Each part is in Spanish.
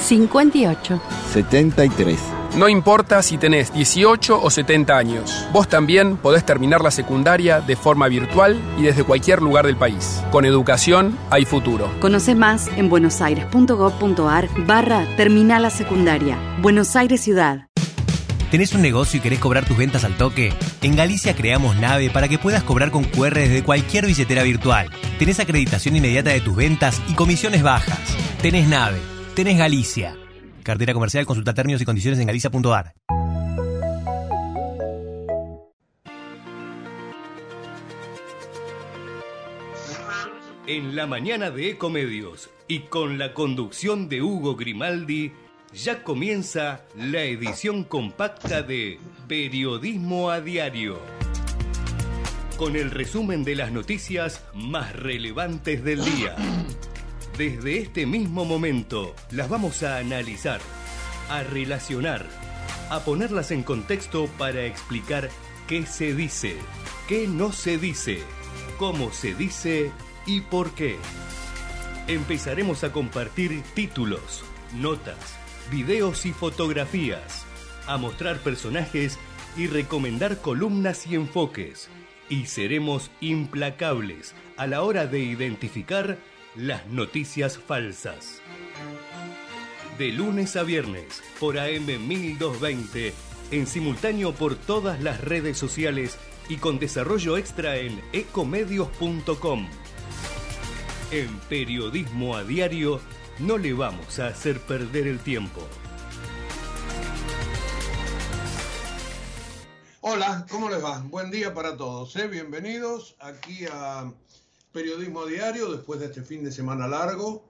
58. 73. No importa si tenés 18 o 70 años, vos también podés terminar la secundaria de forma virtual y desde cualquier lugar del país. Con educación hay futuro. Conoce más en buenosaires.gov.ar barra Terminal la Secundaria. Buenos Aires Ciudad. ¿Tenés un negocio y querés cobrar tus ventas al toque? En Galicia creamos Nave para que puedas cobrar con QR desde cualquier billetera virtual. Tenés acreditación inmediata de tus ventas y comisiones bajas. Tenés Nave. Tenés Galicia. Cartera comercial, consulta términos y condiciones en galicia.ar. En la mañana de Ecomedios y con la conducción de Hugo Grimaldi, ya comienza la edición compacta de Periodismo a Diario. Con el resumen de las noticias más relevantes del día. Desde este mismo momento las vamos a analizar, a relacionar, a ponerlas en contexto para explicar qué se dice, qué no se dice, cómo se dice y por qué. Empezaremos a compartir títulos, notas, videos y fotografías, a mostrar personajes y recomendar columnas y enfoques. Y seremos implacables a la hora de identificar las noticias falsas. De lunes a viernes por AM 1220, en simultáneo por todas las redes sociales y con desarrollo extra en ecomedios.com. En Periodismo a Diario no le vamos a hacer perder el tiempo. Hola, ¿cómo les va? Buen día para todos. ¿eh? Bienvenidos aquí a Periodismo Diario después de este fin de semana largo.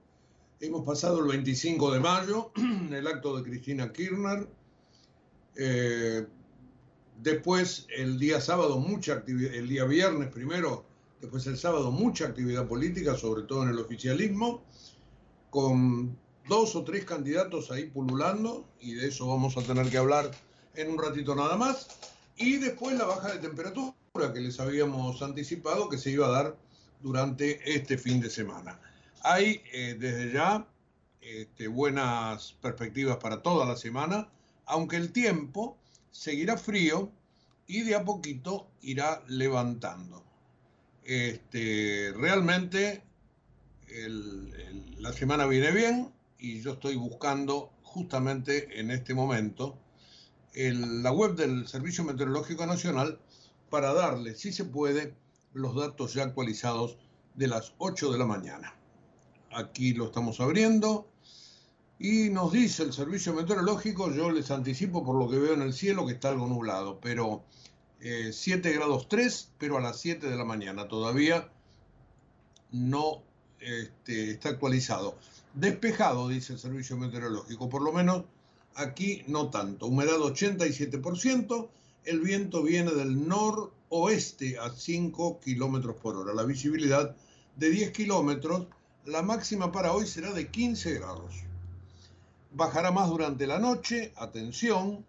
Hemos pasado el 25 de mayo, el acto de Cristina Kirchner. Eh, después, el día sábado, mucha actividad, el día viernes primero, después el sábado, mucha actividad política, sobre todo en el oficialismo, con dos o tres candidatos ahí pululando, y de eso vamos a tener que hablar en un ratito nada más. Y después la baja de temperatura que les habíamos anticipado que se iba a dar durante este fin de semana. Hay eh, desde ya este, buenas perspectivas para toda la semana, aunque el tiempo seguirá frío y de a poquito irá levantando. Este, realmente la semana viene bien y yo estoy buscando justamente en este momento la web del Servicio Meteorológico Nacional para darle, si se puede, los datos ya actualizados de las 8 de la mañana. Aquí lo estamos abriendo y nos dice el servicio meteorológico, yo les anticipo por lo que veo en el cielo que está algo nublado, pero 7 eh, grados 3, pero a las 7 de la mañana todavía no este, está actualizado. Despejado, dice el servicio meteorológico, por lo menos aquí no tanto. Humedad 87%, el viento viene del noroeste a 5 kilómetros por hora. La visibilidad de 10 kilómetros, la máxima para hoy será de 15 grados. Bajará más durante la noche, atención,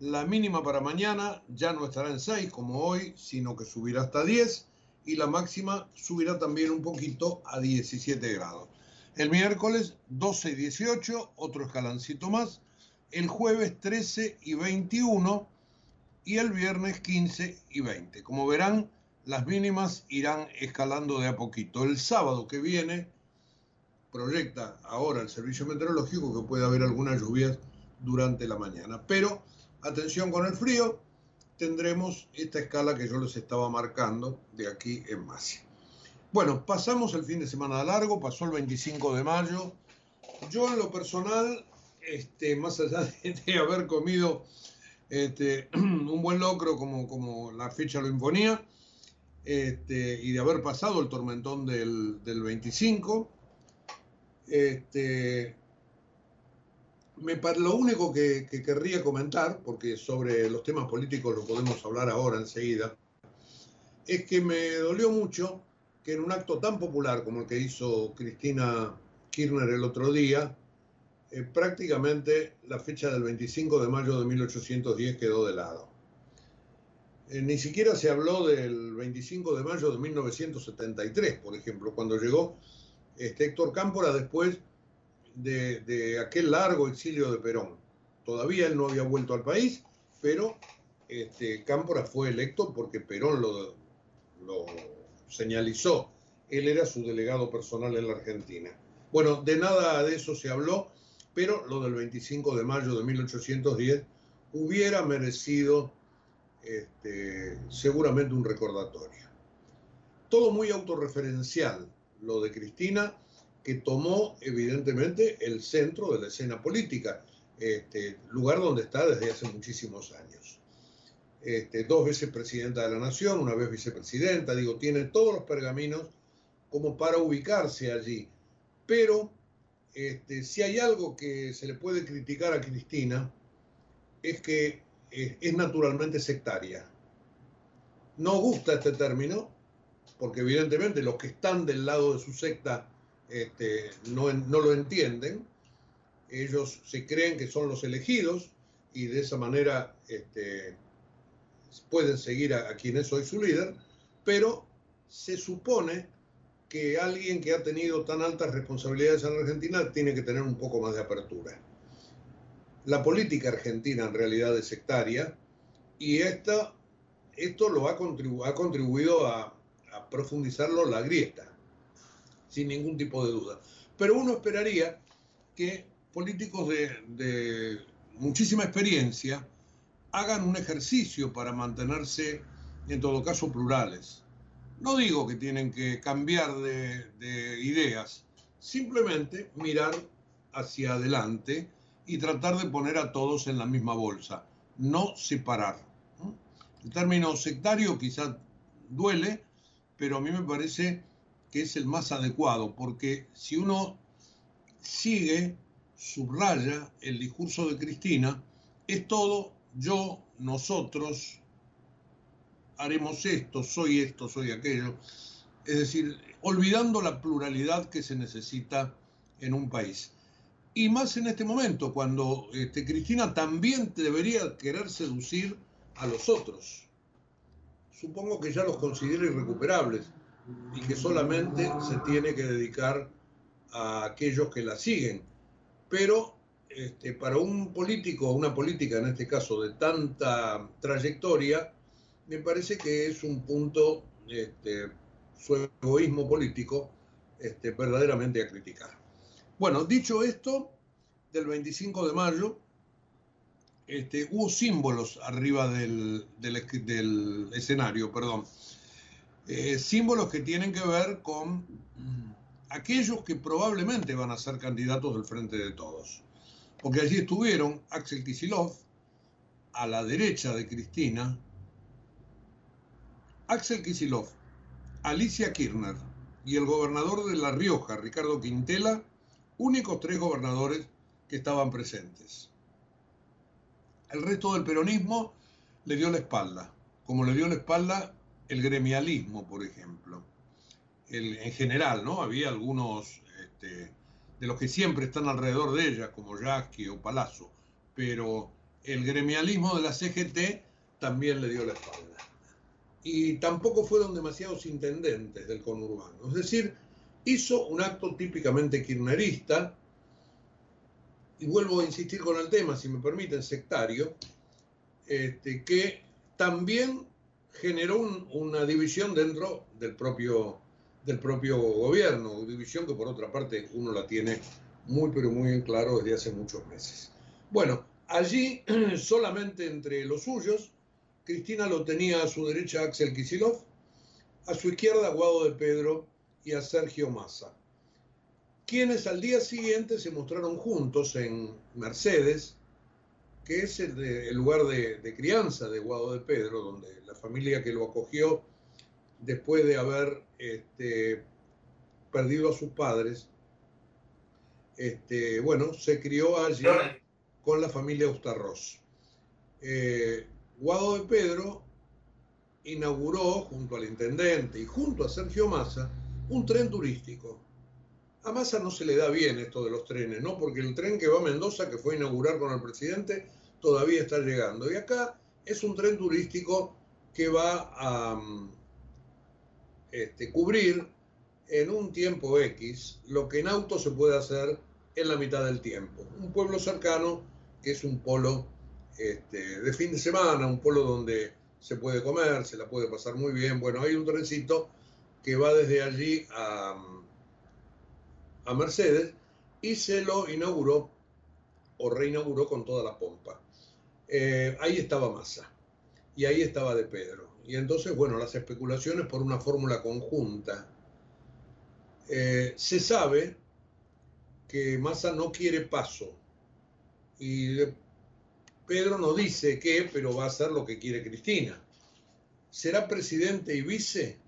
la mínima para mañana ya no estará en 6 como hoy, sino que subirá hasta 10 y la máxima subirá también un poquito a 17 grados. El miércoles 12 y 18, otro escalancito más. El jueves 13 y 21 y el viernes 15 y 20. Como verán, las mínimas irán escalando de a poquito. El sábado que viene proyecta ahora el servicio meteorológico que puede haber algunas lluvias durante la mañana. Pero atención con el frío, tendremos esta escala que yo les estaba marcando de aquí en más. Bueno, pasamos el fin de semana largo, pasó el 25 de mayo. Yo en lo personal, este, más allá de haber comido este, un buen locro como, como la fecha lo imponía, este, y de haber pasado el tormentón del, 25, este, me, lo único que, que, querría comentar, porque sobre los temas políticos lo podemos hablar ahora enseguida, es que me dolió mucho que en un acto tan popular como el que hizo Cristina Kirchner el otro día, eh, prácticamente la fecha del 25 de mayo de 1810 quedó de lado. Eh, ni siquiera se habló del 25 de mayo de 1973, por ejemplo, cuando llegó este, Héctor Cámpora después de, aquel largo exilio de Perón. Todavía él no había vuelto al país, pero este, Cámpora fue electo porque Perón lo, lo señalizó. Él era su delegado personal en la Argentina. Bueno, de nada de eso se habló, pero lo del 25 de mayo de 1810 hubiera merecido este, seguramente un recordatorio. Todo muy autorreferencial, lo de Cristina, que tomó evidentemente el centro de la escena política, este, lugar donde está desde hace muchísimos años. Este, dos veces presidenta de la nación, una vez vicepresidenta, digo, tiene todos los pergaminos como para ubicarse allí. Pero este, si hay algo que se le puede criticar a Cristina, es que eh, es naturalmente sectaria. No gusta este término, porque evidentemente los que están del lado de su secta este, no, lo entienden. Ellos se creen que son los elegidos y de esa manera este, pueden seguir a, quien es hoy su líder, pero se supone que alguien que ha tenido tan altas responsabilidades en Argentina tiene que tener un poco más de apertura. La política argentina en realidad es sectaria y esta, esto lo ha, ha contribuido a, a profundizarlo la grieta, sin ningún tipo de duda. Pero uno esperaría que políticos de muchísima experiencia hagan un ejercicio para mantenerse, en todo caso, plurales. No digo que tienen que cambiar de, ideas, simplemente mirar hacia adelante y tratar de poner a todos en la misma bolsa, no separar. El término sectario quizá duele, pero a mí me parece que es el más adecuado, porque si uno sigue, subraya el discurso de Cristina, es todo yo, nosotros, haremos esto, soy esto, soy aquello. Es decir, olvidando la pluralidad que se necesita en un país. Y más en este momento, cuando este, Cristina también debería querer seducir a los otros. Supongo que ya los considera irrecuperables y que solamente se tiene que dedicar a aquellos que la siguen. Pero este, para un político, una política en este caso de tanta trayectoria, me parece que es un punto, este, su egoísmo político, este, verdaderamente a criticar. Bueno, dicho esto, del 25 de mayo, este, hubo símbolos arriba del, escenario, perdón. Eh, símbolos que tienen que ver con aquellos que probablemente van a ser candidatos del Frente de Todos porque allí estuvieron Axel Kisilov, a la derecha de Cristina, Axel Kisilov, Alicia Kirchner y el gobernador de La Rioja, Ricardo Quintela, únicos tres gobernadores que estaban presentes. El resto del peronismo le dio la espalda, como le dio la espalda el gremialismo, por ejemplo. en general, ¿no? Había algunos este, de los que siempre están alrededor de ella, como Yasky o Palazzo, pero el gremialismo de la CGT también le dio la espalda. Y tampoco fueron demasiados intendentes del conurbano. Es decir, hizo un acto típicamente kirchnerista, y vuelvo a insistir con el tema, si me permiten, sectario, este, que también generó una división dentro del propio del propio gobierno, división que por otra parte uno la tiene muy pero muy en claro desde hace muchos meses. Bueno, allí solamente entre los suyos, Cristina lo tenía a su derecha Axel Kisilov, a su izquierda Guado de Pedro y a Sergio Massa, quienes al día siguiente se mostraron juntos en Mercedes, que es el, lugar de, de crianza de Guado de Pedro, donde la familia que lo acogió después de haber este, perdido a sus padres, este, bueno, se crió allí con la familia Ustarros. Eh, Guado de Pedro inauguró junto al intendente y junto a Sergio Massa un tren turístico. A Massa no se le da bien esto de los trenes, ¿no? Porque el tren que va a Mendoza, que fue a inaugurar con el presidente, todavía está llegando. Y acá es un tren turístico que va a mm, este, cubrir en un tiempo X lo que en auto se puede hacer en la mitad del tiempo. Un pueblo cercano que es un polo este, de fin de semana, un pueblo donde se puede comer, se la puede pasar muy bien. Bueno, hay un trencito que va desde allí a, a Mercedes y se lo inauguró o reinauguró con toda la pompa. Eh, ahí estaba Massa y ahí estaba De Pedro. Y entonces, bueno, las especulaciones por una fórmula conjunta. Eh, se sabe que Massa no quiere paso y Pedro no dice qué, pero va a hacer lo que quiere Cristina. ¿Será presidente y vice?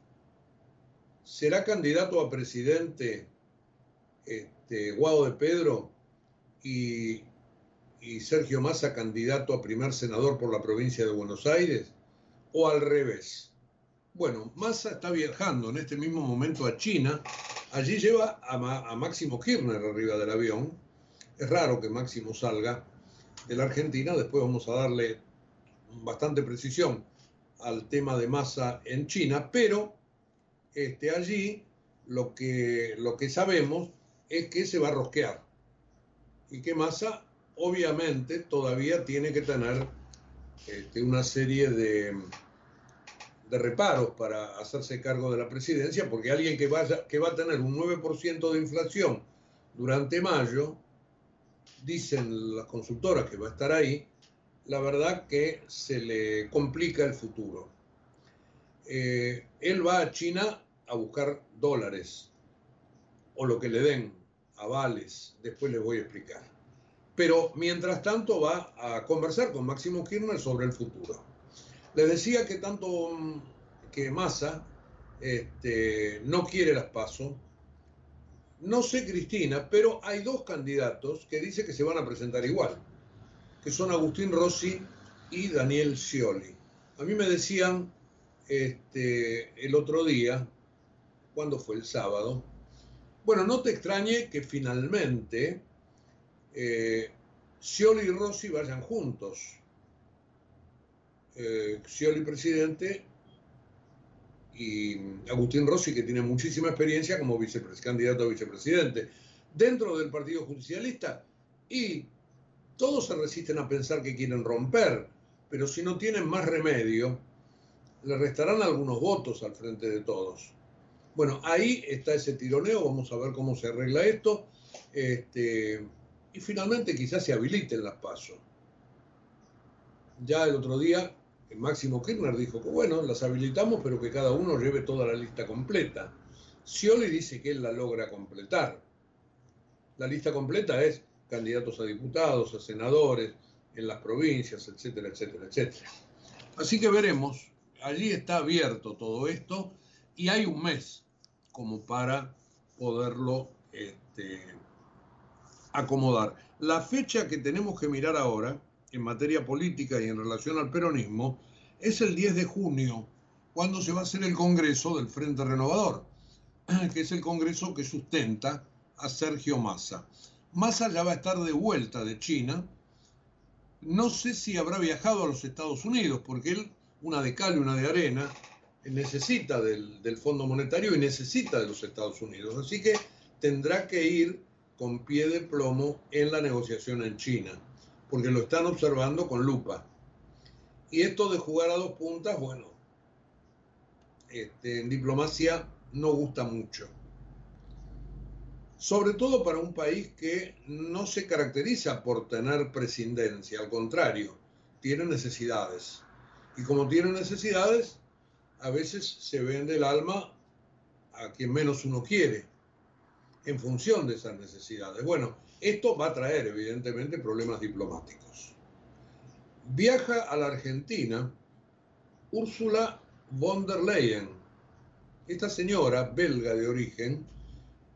¿Será candidato a presidente este, Guado de Pedro y, Sergio Massa candidato a primer senador por la provincia de Buenos Aires? ¿O al revés? Bueno, Massa está viajando en este mismo momento a China. Allí lleva a, a Máximo Kirchner arriba del avión. Es raro que Máximo salga de la Argentina. Después vamos a darle bastante precisión al tema de masa en China, pero este, allí lo que, lo que sabemos es que se va a rosquear y que Massa obviamente todavía tiene que tener este, una serie de, de reparos para hacerse cargo de la presidencia, porque alguien que, vaya, que va a tener un 9% de inflación durante mayo, dicen las consultoras que va a estar ahí, la verdad que se le complica el futuro. Eh, él va a China a buscar dólares o lo que le den, avales, después les voy a explicar. Pero mientras tanto va a conversar con Máximo Kirchner sobre el futuro. Le decía que tanto mm, que Massa este, no quiere las pasos, no sé Cristina, pero hay dos candidatos que dice que se van a presentar igual, que son Agustín Rossi y Daniel Scioli. A mí me decían este, el otro día, cuando fue el sábado, bueno, no te extrañe que finalmente eh, Scioli y Rossi vayan juntos. Eh, Scioli presidente y Agustín Rossi, que tiene muchísima experiencia como candidato a vicepresidente dentro del Partido Judicialista. Y todos se resisten a pensar que quieren romper, pero si no tienen más remedio, le restarán algunos votos al frente de todos. Bueno, ahí está ese tironeo, vamos a ver cómo se arregla esto. Este, y finalmente quizás se habiliten las pasos. Ya el otro día Máximo Kirchner dijo que bueno, las habilitamos, pero que cada uno lleve toda la lista completa. Scioli dice que él la logra completar. La lista completa es candidatos a diputados, a senadores, en las provincias, etcétera, etcétera, etcétera. Así que veremos, allí está abierto todo esto y hay un mes como para poderlo este, acomodar. La fecha que tenemos que mirar ahora en materia política y en relación al peronismo es el 10 de junio, cuando se va a hacer el Congreso del Frente Renovador, que es el Congreso que sustenta a Sergio Massa. Massa ya va a estar de vuelta de China. No sé si habrá viajado a los Estados Unidos, porque él, una de cal y una de arena, necesita del, del Fondo Monetario y necesita de los Estados Unidos. Así que tendrá que ir con pie de plomo en la negociación en China porque lo están observando con lupa. Y esto de jugar a dos puntas, bueno, este, en diplomacia no gusta mucho. Sobre todo para un país que no se caracteriza por tener presidencia, al contrario, tiene necesidades. Y como tiene necesidades, a veces se vende el alma a quien menos uno quiere, en función de esas necesidades. Bueno, esto va a traer, evidentemente, problemas diplomáticos. Viaja a la Argentina Úrsula von der Leyen. Esta señora, belga de origen,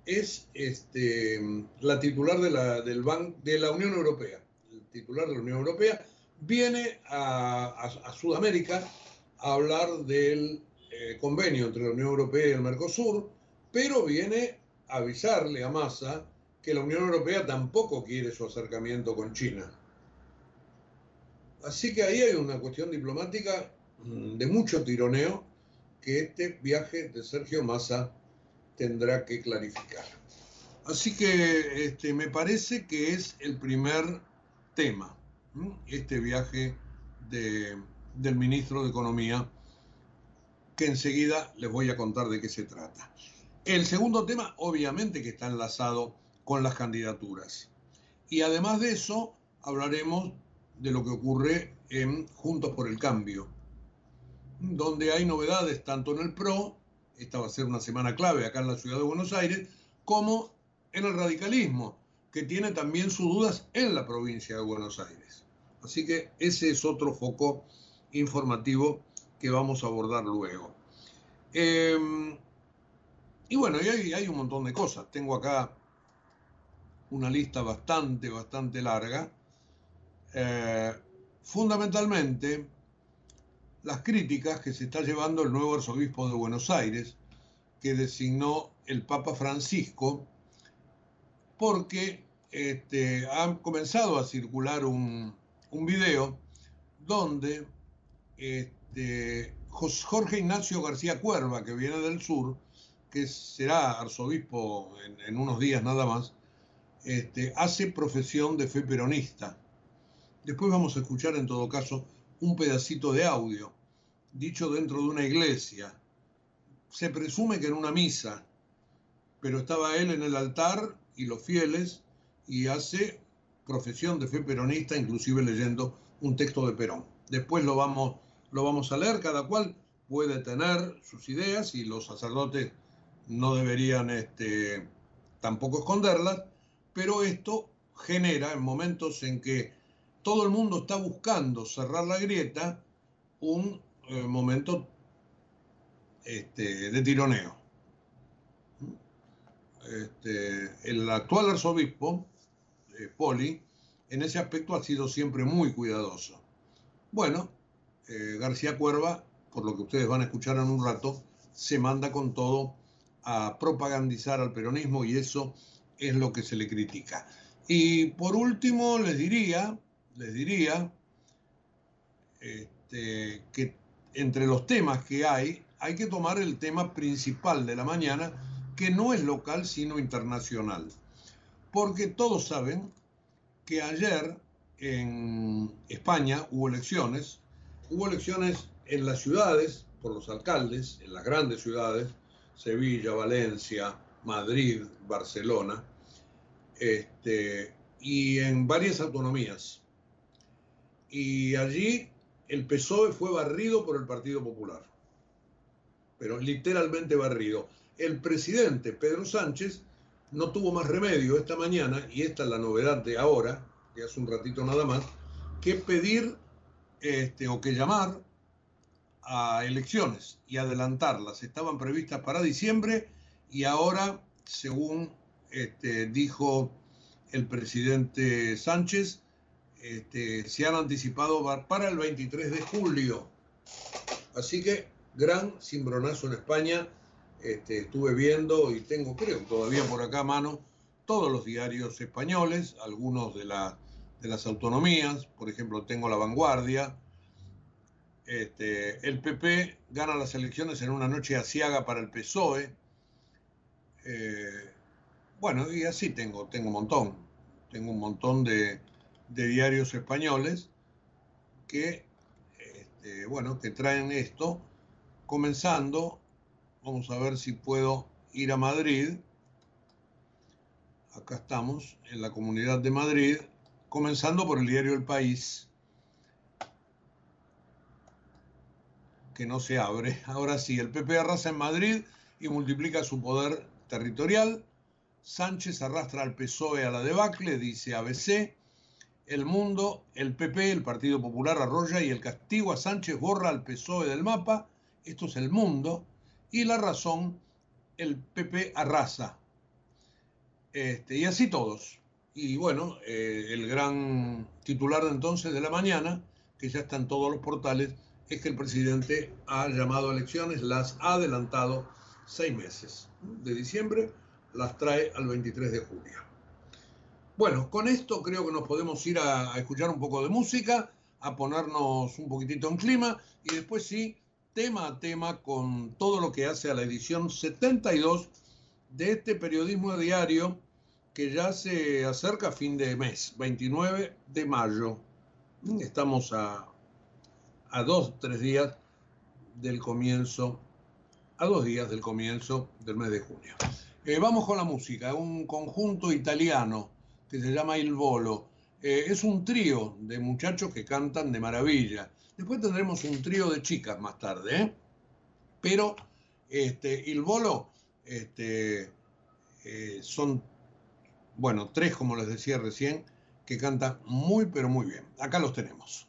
es este, la titular de la, Unión Europea, el titular de la Unión Europea, viene a, Sudamérica a hablar del eh, convenio entre la Unión Europea y el Mercosur, pero viene avisarle a Massa que la Unión Europea tampoco quiere su acercamiento con China. Así que ahí hay una cuestión diplomática mm, de mucho tironeo que este viaje de Sergio Massa tendrá que clarificar. Así que este, me parece que es el primer tema, este viaje del ministro de Economía, que enseguida les voy a contar de qué se trata. El segundo tema, obviamente, que está enlazado con las candidaturas. Y además de eso, hablaremos de lo que ocurre en Juntos por el Cambio, donde hay novedades tanto en el PRO, esta va a ser una semana clave acá en la ciudad de Buenos Aires, como en el radicalismo, que tiene también sus dudas en la provincia de Buenos Aires. Así que ese es otro foco informativo que vamos a abordar luego. Em, y bueno, hay, hay un montón de cosas. Tengo acá una lista bastante, bastante larga. Eh, fundamentalmente, las críticas que se está llevando el nuevo arzobispo de Buenos Aires, que designó el Papa Francisco, porque este, han comenzado a circular un, un video donde este, Jorge Ignacio García Cuerva, que viene del sur, que será arzobispo en, unos días nada más, este, hace profesión de fe peronista. Después vamos a escuchar en todo caso un pedacito de audio, dicho dentro de una iglesia. Se presume que en una misa, pero estaba él en el altar y los fieles y hace profesión de fe peronista, inclusive leyendo un texto de Perón. Después lo vamos, lo vamos a leer, cada cual puede tener sus ideas y los sacerdotes no deberían este, tampoco esconderlas, pero esto genera en momentos en que todo el mundo está buscando cerrar la grieta, un eh, momento este, de tironeo. Este, el actual arzobispo, eh, Poli, en ese aspecto ha sido siempre muy cuidadoso. Bueno, eh, García Cuerva, por lo que ustedes van a escuchar en un rato, se manda con todo a propagandizar al peronismo y eso es lo que se le critica. Y por último, les diría, les diría este, que entre los temas que hay, hay que tomar el tema principal de la mañana, que no es local, sino internacional. Porque todos saben que ayer en España hubo elecciones, hubo elecciones en las ciudades, por los alcaldes, en las grandes ciudades, Sevilla, Valencia, Madrid, Barcelona, este, y en varias autonomías. Y allí el PSOE fue barrido por el Partido Popular, pero literalmente barrido. El presidente Pedro Sánchez no tuvo más remedio esta mañana, y esta es la novedad de ahora, que hace un ratito nada más, que pedir este, o que llamar a elecciones y adelantarlas. Estaban previstas para diciembre y ahora, según este, dijo el presidente Sánchez, este, se han anticipado para el 23 de julio. Así que gran cimbronazo en España. Este, estuve viendo y tengo, creo, todavía por acá a mano, todos los diarios españoles, algunos de, de las autonomías, por ejemplo, tengo La Vanguardia. Este, el PP gana las elecciones en una noche asiaga para el PSOE. Eh, bueno, y así tengo, tengo un montón. Tengo un montón de, diarios españoles que, este, bueno, que traen esto, comenzando, vamos a ver si puedo ir a Madrid, acá estamos, en la comunidad de Madrid, comenzando por el diario El País, que no se abre. Ahora sí, el PP arrasa en Madrid y multiplica su poder territorial. Sánchez arrastra al PSOE a la debacle, dice ABC. El Mundo, el PP, el Partido Popular arrolla y el castigo a Sánchez borra al PSOE del mapa. Esto es el Mundo. Y la razón, el PP arrasa. Este, y así todos. Y bueno, eh, el gran titular de entonces de la mañana, que ya está en todos los portales, es que el presidente ha llamado a elecciones, las ha adelantado seis meses. De diciembre las trae al 23 de julio. Bueno, con esto creo que nos podemos ir a, a escuchar un poco de música, a ponernos un poquitito en clima y después sí, tema a tema con todo lo que hace a la edición 72 de este periodismo diario que ya se acerca a fin de mes, 29 de mayo. Estamos a, a dos, tres días del comienzo, a dos días del comienzo del mes de junio. Eh, vamos con la música, un conjunto italiano que se llama Il Volo. Eh, es un trío de muchachos que cantan de maravilla. Después tendremos un trío de chicas más tarde, ¿eh? Pero este, Il Volo este, son, bueno, tres, como les decía recién, que cantan muy, pero muy bien. Acá los tenemos.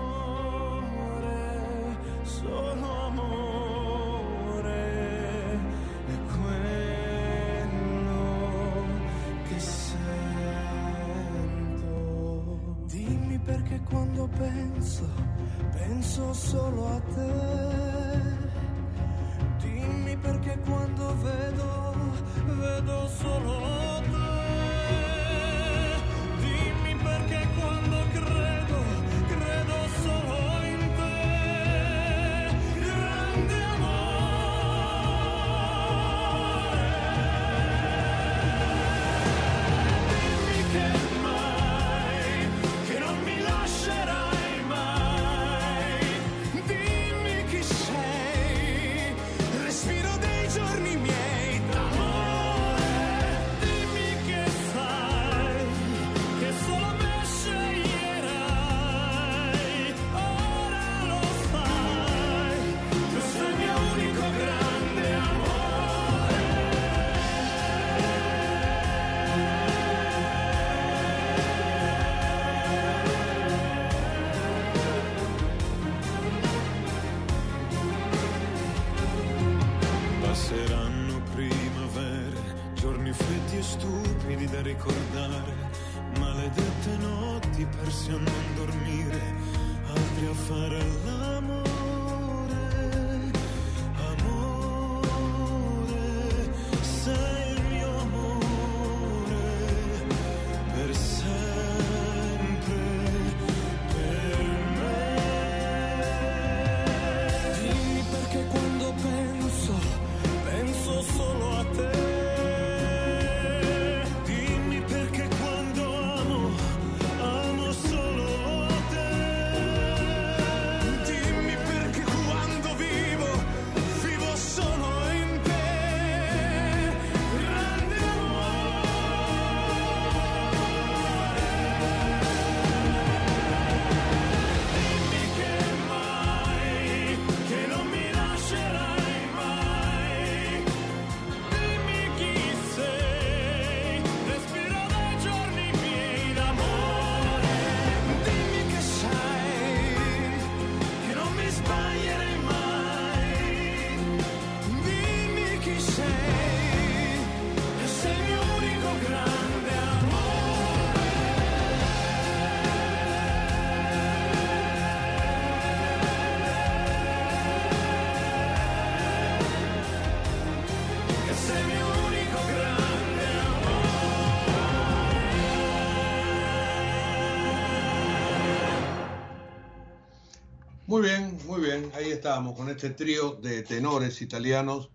Ahí estábamos con este trío de tenores italianos.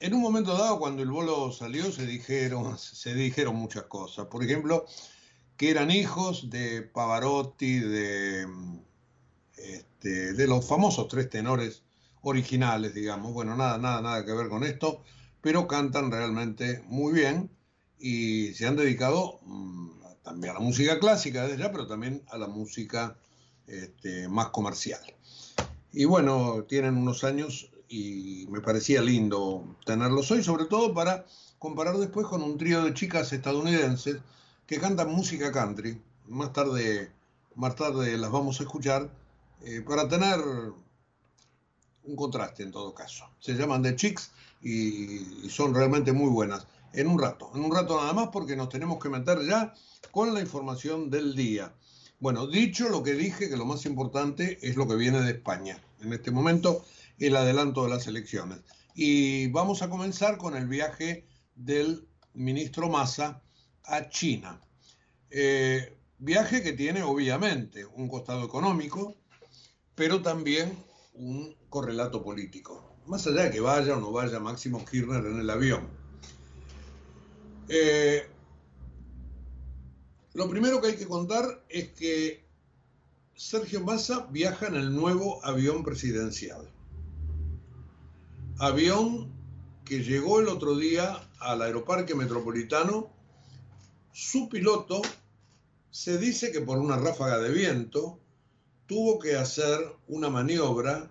En un momento dado, cuando el bolo salió, se dijeron, se dijeron muchas cosas. Por ejemplo, que eran hijos de Pavarotti, de, este, los famosos tres tenores originales, digamos. Bueno, nada, nada, nada que ver con esto, pero cantan realmente muy bien y se han dedicado mm, también a la música clásica desde ya, pero también a la música este, más comercial. Y bueno, tienen unos años y me parecía lindo tenerlos hoy, sobre todo para comparar después con un trío de chicas estadounidenses que cantan música country. Más tarde, más tarde las vamos a escuchar eh, para tener un contraste en todo caso. Se llaman The Chicks y, y son realmente muy buenas. En un rato, en un rato nada más porque nos tenemos que meter ya con la información del día. Bueno, dicho lo que dije, que lo más importante es lo que viene de España. En este momento, el adelanto de las elecciones. Y vamos a comenzar con el viaje del ministro Massa a China. Eh, viaje que tiene obviamente un costado económico, pero también un correlato político. Más allá de que vaya o no vaya Máximo Kirchner en el avión. Eh, lo primero que hay que contar es que Sergio Massa viaja en el nuevo avión presidencial. Avión que llegó el otro día al aeroparque metropolitano. Su piloto se dice que por una ráfaga de viento tuvo que hacer una maniobra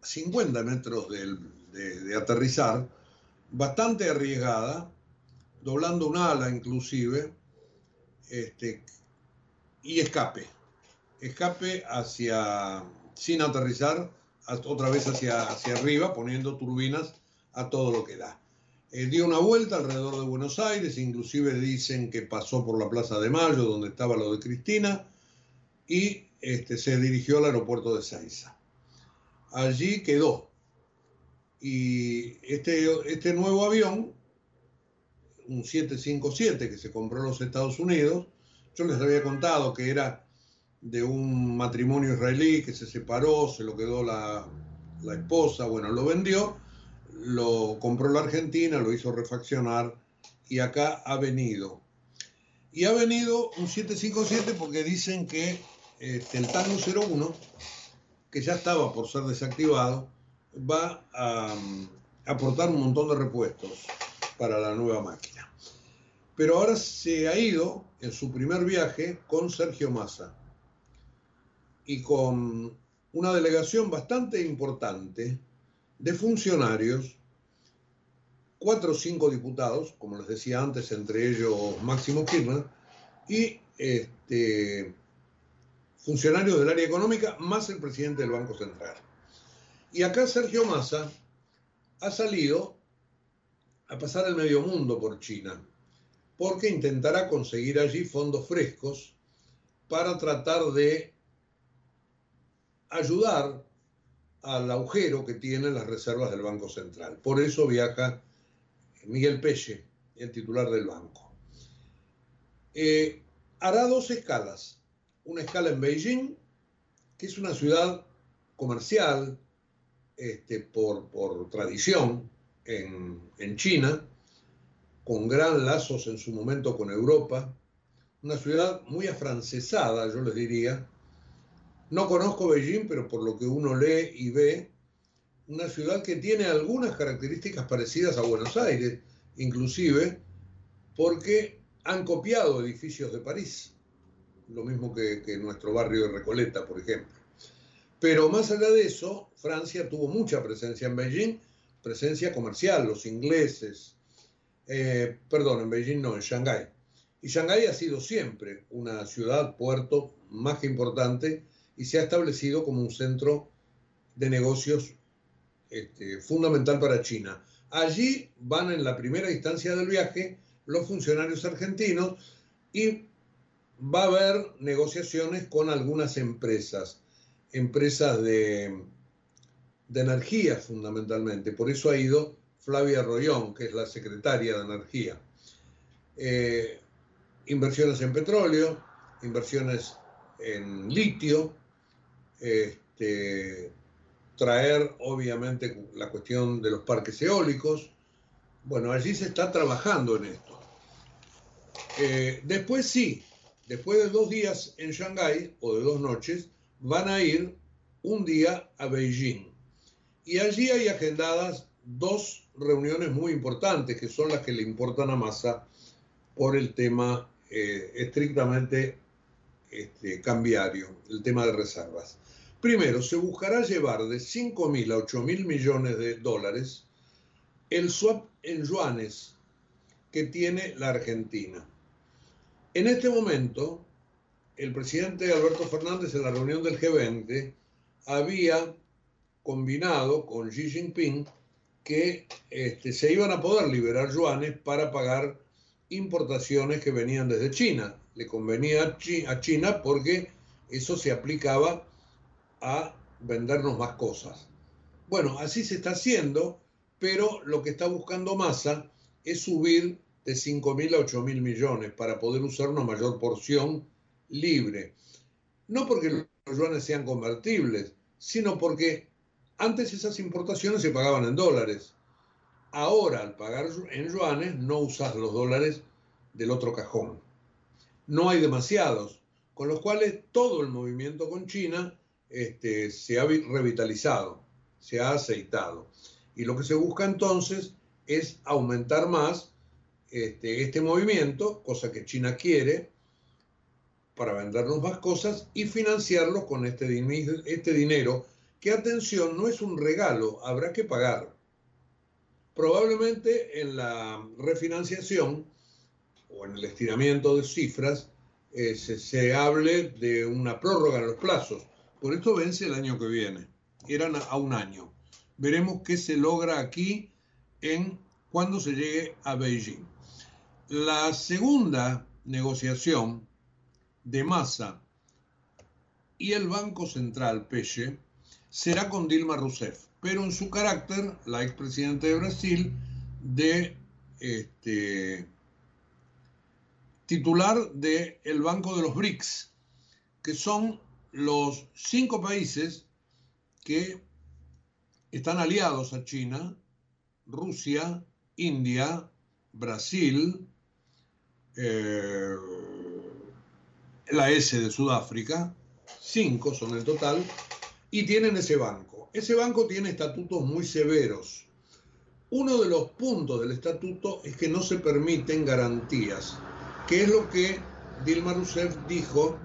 a 50 metros de, de aterrizar, bastante arriesgada, doblando un ala inclusive, este, y escape. Escape hacia, sin aterrizar, otra vez hacia, hacia arriba, poniendo turbinas a todo lo que da. Eh, dio una vuelta alrededor de Buenos Aires, inclusive dicen que pasó por la Plaza de Mayo, donde estaba lo de Cristina, y este, se dirigió al aeropuerto de Seiza. Allí quedó. Y este, este nuevo avión un 757 que se compró en los Estados Unidos. Yo les había contado que era de un matrimonio israelí que se separó, se lo quedó la, la esposa, bueno, lo vendió, lo compró la Argentina, lo hizo refaccionar y acá ha venido. Y ha venido un 757 porque dicen que este, el Tango 01, que ya estaba por ser desactivado, va a aportar un montón de repuestos para la nueva máquina. Pero ahora se ha ido en su primer viaje con Sergio Massa y con una delegación bastante importante de funcionarios, cuatro o cinco diputados, como les decía antes, entre ellos Máximo Kirchner, y este, funcionarios del área económica, más el presidente del Banco Central. Y acá Sergio Massa ha salido a pasar el medio mundo por China, porque intentará conseguir allí fondos frescos para tratar de ayudar al agujero que tienen las reservas del Banco Central. Por eso viaja Miguel Peche, el titular del banco. Eh, hará dos escalas. Una escala en Beijing, que es una ciudad comercial este, por, por tradición, en, China, con gran lazos en su momento con Europa, una ciudad muy afrancesada, yo les diría. No conozco Beijing, pero por lo que uno lee y ve, una ciudad que tiene algunas características parecidas a Buenos Aires, inclusive porque han copiado edificios de París, lo mismo que, que nuestro barrio de Recoleta, por ejemplo. Pero más allá de eso, Francia tuvo mucha presencia en Beijing presencia comercial, los ingleses, eh, perdón, en Beijing no, en Shanghái. Y Shanghái ha sido siempre una ciudad, puerto más que importante y se ha establecido como un centro de negocios este, fundamental para China. Allí van en la primera instancia del viaje los funcionarios argentinos y va a haber negociaciones con algunas empresas, empresas de de energía fundamentalmente. Por eso ha ido Flavia Rollón, que es la secretaria de Energía. Eh, inversiones en petróleo, inversiones en litio, este, traer obviamente la cuestión de los parques eólicos. Bueno, allí se está trabajando en esto. Eh, después sí, después de dos días en Shanghái o de dos noches, van a ir un día a Beijing. Y allí hay agendadas dos reuniones muy importantes, que son las que le importan a Massa por el tema eh, estrictamente este, cambiario, el tema de reservas. Primero, se buscará llevar de 5 mil a 8 mil millones de dólares el swap en yuanes que tiene la Argentina. En este momento, el presidente Alberto Fernández en la reunión del G20 había combinado con Xi Jinping que este, se iban a poder liberar yuanes para pagar importaciones que venían desde China. Le convenía a China porque eso se aplicaba a vendernos más cosas. Bueno, así se está haciendo, pero lo que está buscando Massa es subir de 5 mil a 8 mil millones para poder usar una mayor porción libre. No porque los yuanes sean convertibles, sino porque antes esas importaciones se pagaban en dólares. Ahora, al pagar en yuanes, no usas los dólares del otro cajón. No hay demasiados, con los cuales todo el movimiento con China este, se ha revitalizado, se ha aceitado. Y lo que se busca entonces es aumentar más este, este movimiento, cosa que China quiere, para vendernos más cosas y financiarlo con este, este dinero que atención, no es un regalo, habrá que pagar. Probablemente en la refinanciación o en el estiramiento de cifras eh, se, hable de una prórroga en los plazos. Por esto vence el año que viene. Eran a, un año. Veremos qué se logra aquí en cuando se llegue a Beijing. La segunda negociación de masa y el Banco Central Peche será con Dilma Rousseff, pero en su carácter, la expresidenta de Brasil, de este, titular del el Banco de los BRICS, que son los cinco países que están aliados a China, Rusia, India, Brasil, eh, la S de Sudáfrica, cinco son el total, y tienen ese banco. Ese banco tiene estatutos muy severos. Uno de los puntos del estatuto es que no se permiten garantías, que es lo que Dilma Rousseff dijo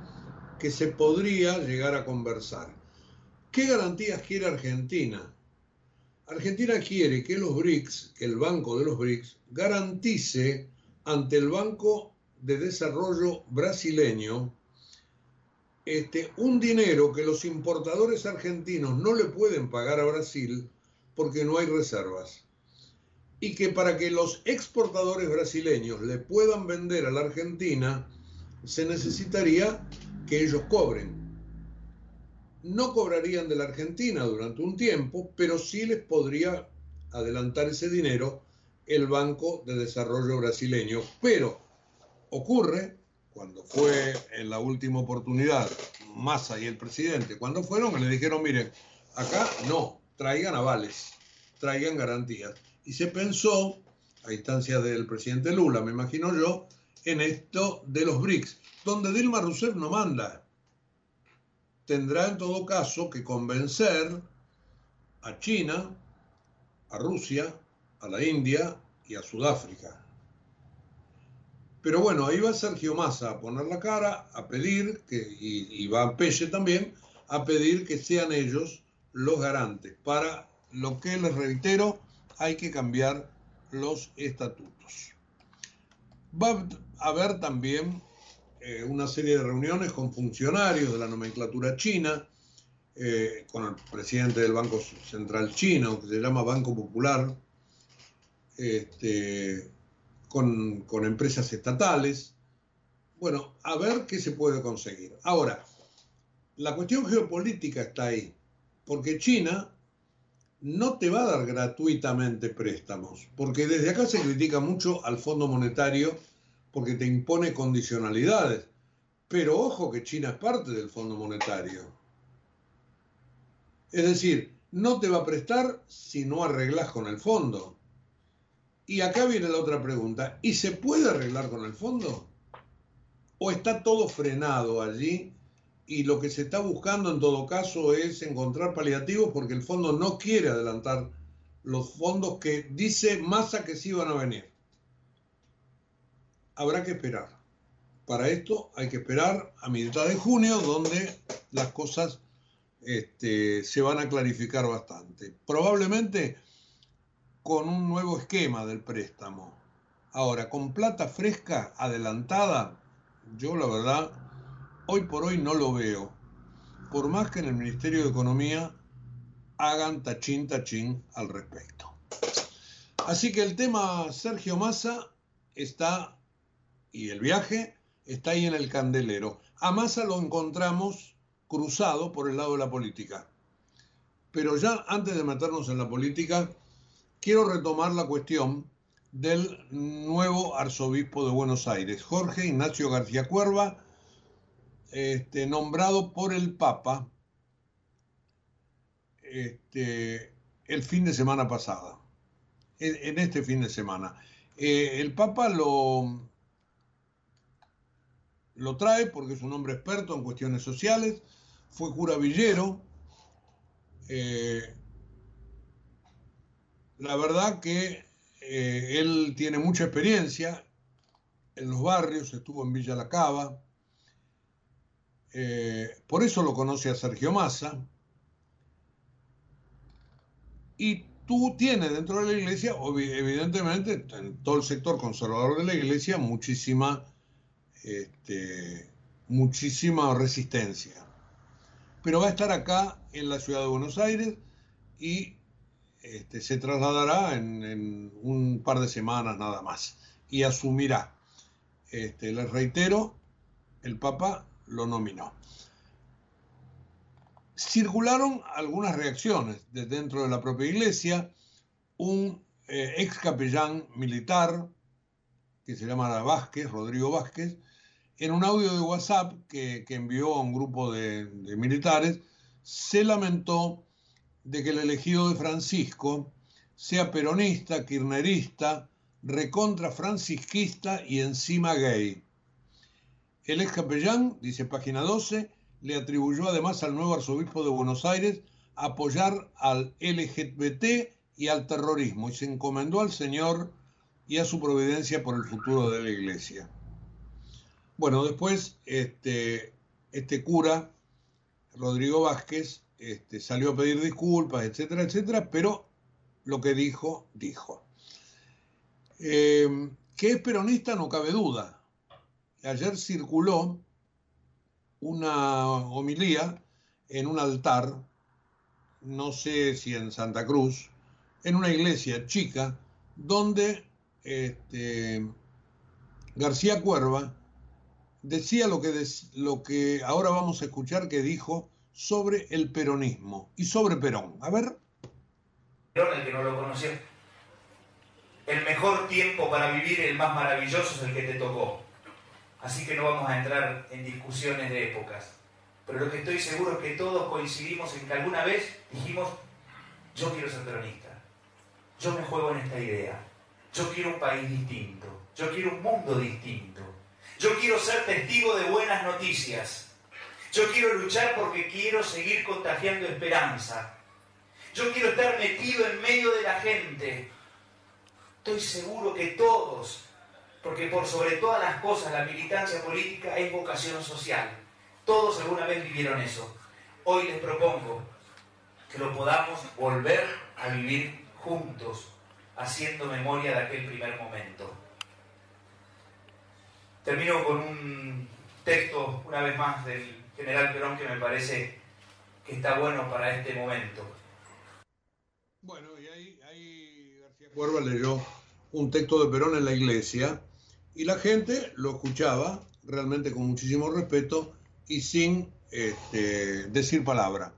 que se podría llegar a conversar. ¿Qué garantías quiere Argentina? Argentina quiere que los BRICS, que el Banco de los BRICS, garantice ante el Banco de Desarrollo brasileño este, un dinero que los importadores argentinos no le pueden pagar a Brasil porque no hay reservas. Y que para que los exportadores brasileños le puedan vender a la Argentina, se necesitaría que ellos cobren. No cobrarían de la Argentina durante un tiempo, pero sí les podría adelantar ese dinero el Banco de Desarrollo brasileño. Pero ocurre cuando fue en la última oportunidad Massa y el presidente, cuando fueron, le dijeron, miren, acá no, traigan avales, traigan garantías. Y se pensó, a instancias del presidente Lula, me imagino yo, en esto de los BRICS, donde Dilma Rousseff no manda. Tendrá en todo caso que convencer a China, a Rusia, a la India y a Sudáfrica. Pero bueno, ahí va Sergio Massa a poner la cara, a pedir, que, y, va Pelle también, a pedir que sean ellos los garantes. Para lo que les reitero, hay que cambiar los estatutos. Va a haber también eh, una serie de reuniones con funcionarios de la nomenclatura china, eh, con el presidente del Banco Central Chino, que se llama Banco Popular, este, con, empresas estatales. Bueno, a ver qué se puede conseguir. Ahora, la cuestión geopolítica está ahí, porque China no te va a dar gratuitamente préstamos, porque desde acá se critica mucho al Fondo Monetario porque te impone condicionalidades, pero ojo que China es parte del Fondo Monetario. Es decir, no te va a prestar si no arreglas con el fondo. Y acá viene la otra pregunta. ¿Y se puede arreglar con el fondo? o está todo frenado allí y lo que se está buscando en todo caso es encontrar paliativos porque el fondo no quiere adelantar los fondos que dice Massa que sí van a venir. Habrá que esperar. Para esto hay que esperar a mitad de junio, donde las cosas este, se van a clarificar bastante. Probablemente con un nuevo esquema del préstamo. Ahora, con plata fresca, adelantada, yo la verdad, hoy por hoy no lo veo. Por más que en el Ministerio de Economía hagan tachín tachín al respecto. Así que el tema Sergio Massa está, y el viaje, está ahí en el candelero. A Massa lo encontramos cruzado por el lado de la política. Pero ya antes de meternos en la política, quiero retomar la cuestión del nuevo arzobispo de Buenos Aires, Jorge Ignacio García Cuerva, este, nombrado por el Papa este, el fin de semana pasada, en, este fin de semana. Eh, el Papa lo, lo trae porque es un hombre experto en cuestiones sociales, fue cura villero. Eh, la verdad que eh, él tiene mucha experiencia en los barrios, estuvo en Villa La Cava, por eso lo conoce a Sergio Massa, y tú tienes dentro de la iglesia, evidentemente, en todo el sector conservador de la iglesia, muchísima, este, muchísima resistencia. Pero va a estar acá en la ciudad de Buenos Aires y este, se trasladará en, un par de semanas nada más y asumirá. Este, les reitero, el Papa lo nominó circularon algunas reacciones de dentro de la propia iglesia. Un eh, ex capellán militar, que se llama Vázquez, Rodrigo Vázquez, en un audio de WhatsApp que, envió a un grupo de, militares, se lamentó de que el elegido de Francisco sea peronista, kirnerista, recontra francisquista y encima gay. El ex capellán, dice página 12, le atribuyó además al nuevo arzobispo de Buenos Aires apoyar al LGBT y al terrorismo y se encomendó al Señor y a su providencia por el futuro de la iglesia. Bueno, después este, este cura, Rodrigo Vázquez, este, salió a pedir disculpas, etcétera, etcétera, pero lo que dijo, dijo. Eh, que es peronista no cabe duda. Ayer circuló una homilía en un altar, no sé si en Santa Cruz, en una iglesia chica, donde este, García Cuerva decía lo que, lo que ahora vamos a escuchar que dijo sobre el peronismo y sobre Perón. A ver. El que no lo. El mejor tiempo para vivir, el más maravilloso, es el que te tocó. Así que no vamos a entrar en discusiones de épocas. Pero lo que estoy seguro es que todos coincidimos en que alguna vez dijimos, yo quiero ser peronista, yo me juego en esta idea, yo quiero un país distinto, yo quiero un mundo distinto, yo quiero ser testigo de buenas noticias, yo quiero luchar porque quiero seguir contagiando esperanza, yo quiero estar metido en medio de la gente. Estoy seguro que todos porque por sobre todas las cosas la militancia política es vocación social. Todos alguna vez vivieron eso. Hoy les propongo que lo podamos volver a vivir juntos, haciendo memoria de aquel primer momento. Termino con un texto, una vez más, del general Perón que me parece que está bueno para este momento. Bueno, y ahí, ahí García Cuerva leyó un texto de Perón en la iglesia y la gente lo escuchaba realmente con muchísimo respeto y sin este, decir palabra.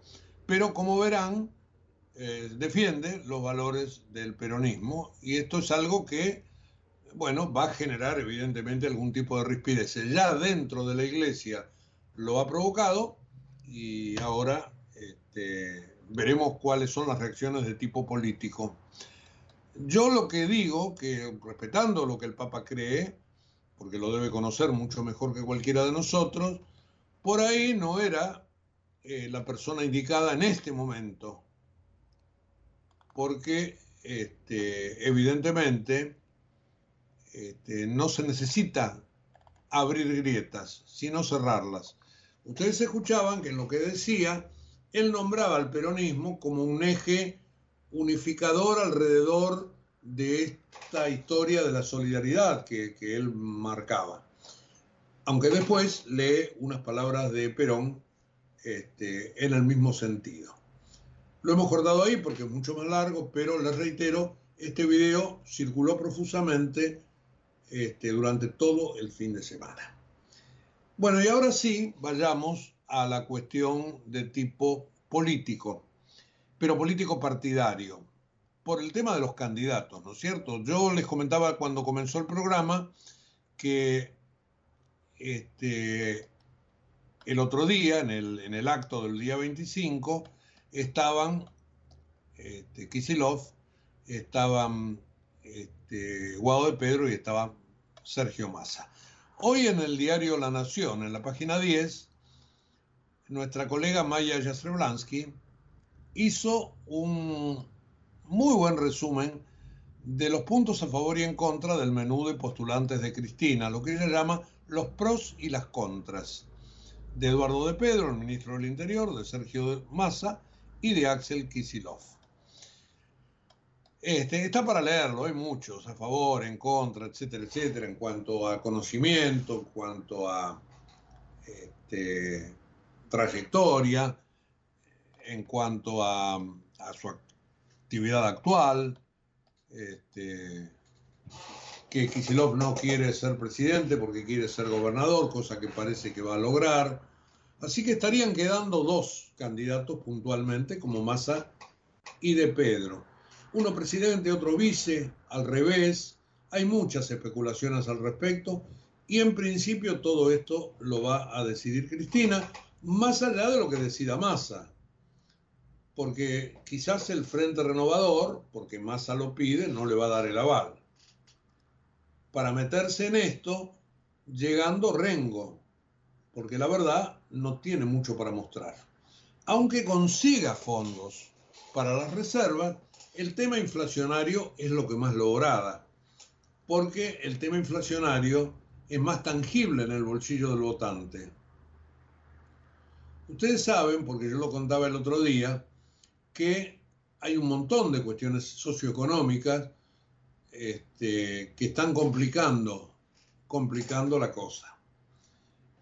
Pero como verán, eh, defiende los valores del peronismo y esto es algo que, bueno, va a generar evidentemente algún tipo de rispidez. Ya dentro de la iglesia lo ha provocado y ahora este, veremos cuáles son las reacciones de tipo político. Yo lo que digo, que respetando lo que el Papa cree, porque lo debe conocer mucho mejor que cualquiera de nosotros, por ahí no era eh, la persona indicada en este momento, porque este, evidentemente este, no se necesita abrir grietas, sino cerrarlas. Ustedes escuchaban que en lo que decía, él nombraba al peronismo como un eje unificador alrededor de esta historia de la solidaridad que, él marcaba. Aunque después lee unas palabras de Perón este, en el mismo sentido. Lo hemos cortado ahí porque es mucho más largo, pero les reitero, este video circuló profusamente este, durante todo el fin de semana. Bueno, y ahora sí, vayamos a la cuestión de tipo político, pero político partidario, por el tema de los candidatos, ¿no es cierto? Yo les comentaba cuando comenzó el programa que este, el otro día, en el, en el acto del día 25, estaban este, Kisilov, estaban este, Guado de Pedro y estaba Sergio Massa. Hoy en el diario La Nación, en la página 10, nuestra colega Maya Jastrzeblansky hizo un muy buen resumen de los puntos a favor y en contra del menú de postulantes de Cristina, lo que ella llama los pros y las contras, de Eduardo de Pedro, el ministro del Interior, de Sergio Massa y de Axel Kisilov. Este, está para leerlo, hay muchos a favor, en contra, etcétera, etcétera, en cuanto a conocimiento, en cuanto a este, trayectoria, en cuanto a, su actividad actual, este, que Kisilov no quiere ser presidente porque quiere ser gobernador, cosa que parece que va a lograr. Así que estarían quedando dos candidatos puntualmente, como Massa y de Pedro uno presidente, otro vice, al revés. Hay muchas especulaciones al respecto y en principio todo esto lo va a decidir Cristina, más allá de lo que decida Massa. Porque quizás el Frente Renovador, porque Massa lo pide, no le va a dar el aval. Para meterse en esto, llegando Rengo, porque la verdad no tiene mucho para mostrar. Aunque consiga fondos para las reservas, el tema inflacionario es lo que más lograda, porque el tema inflacionario es más tangible en el bolsillo del votante. Ustedes saben, porque yo lo contaba el otro día, que hay un montón de cuestiones socioeconómicas este, que están complicando, complicando la cosa.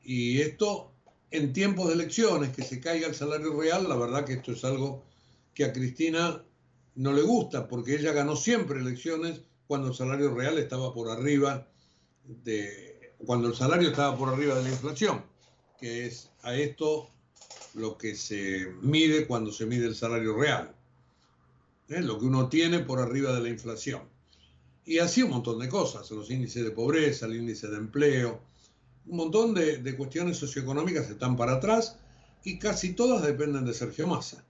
Y esto, en tiempos de elecciones, que se caiga el salario real, la verdad que esto es algo que a Cristina no le gusta porque ella ganó siempre elecciones cuando el salario real estaba por arriba de cuando el salario estaba por arriba de la inflación, que es a esto lo que se mide cuando se mide el salario real, ¿eh? lo que uno tiene por arriba de la inflación. Y así un montón de cosas, los índices de pobreza, el índice de empleo, un montón de, de cuestiones socioeconómicas están para atrás y casi todas dependen de Sergio Massa.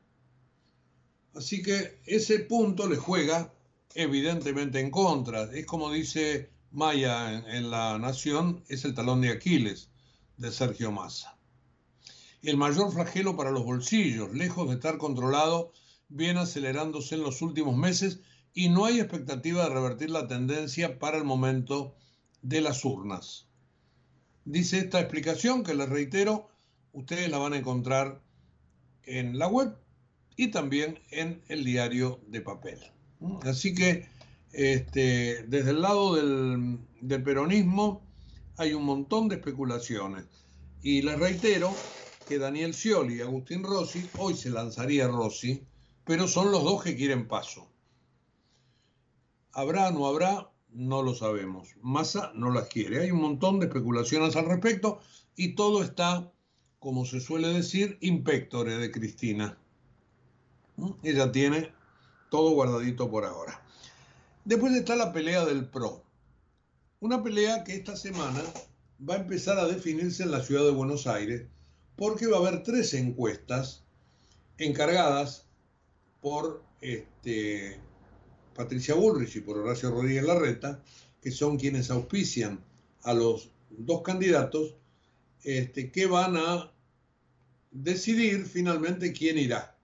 Así que ese punto le juega evidentemente en contra. Es como dice Maya en, La Nación, es el talón de Aquiles de Sergio Massa. El mayor flagelo para los bolsillos, lejos de estar controlado, viene acelerándose en los últimos meses y no hay expectativa de revertir la tendencia para el momento de las urnas. Dice esta explicación que les reitero, ustedes la van a encontrar en la web y también en el diario de papel. Así que este, desde el lado del, peronismo hay un montón de especulaciones. Y les reitero que Daniel Scioli y Agustín Rossi, hoy se lanzaría Rossi, pero son los dos que quieren paso. ¿Habrá o no habrá? No lo sabemos. Massa no las quiere. Hay un montón de especulaciones al respecto y todo está, como se suele decir, impectore de Cristina. Ella tiene todo guardadito por ahora. Después está la pelea del PRO. Una pelea que esta semana va a empezar a definirse en la ciudad de Buenos Aires porque va a haber tres encuestas encargadas por este, Patricia Bullrich y por Horacio Rodríguez Larreta, que son quienes auspician a los dos candidatos este, que van a decidir finalmente quién irá.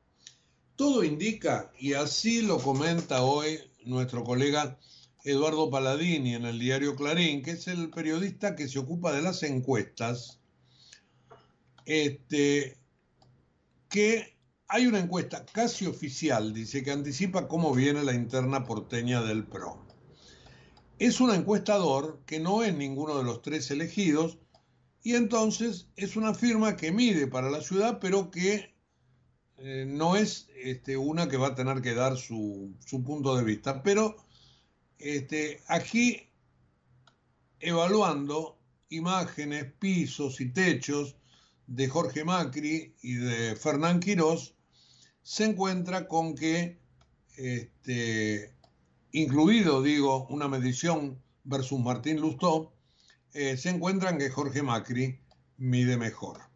Todo indica, y así lo comenta hoy nuestro colega Eduardo Paladini en el diario Clarín, que es el periodista que se ocupa de las encuestas, este, que hay una encuesta casi oficial, dice, que anticipa cómo viene la interna porteña del PRO. Es un encuestador que no es ninguno de los tres elegidos y entonces es una firma que mide para la ciudad, pero que eh, no es este, una que va a tener que dar su, punto de vista. Pero este, aquí, evaluando imágenes, pisos y techos de Jorge Macri y de Fernán Quirós, se encuentra con que, este, incluido, digo, una medición versus Martín Lustó, eh, se encuentran que Jorge Macri mide mejor.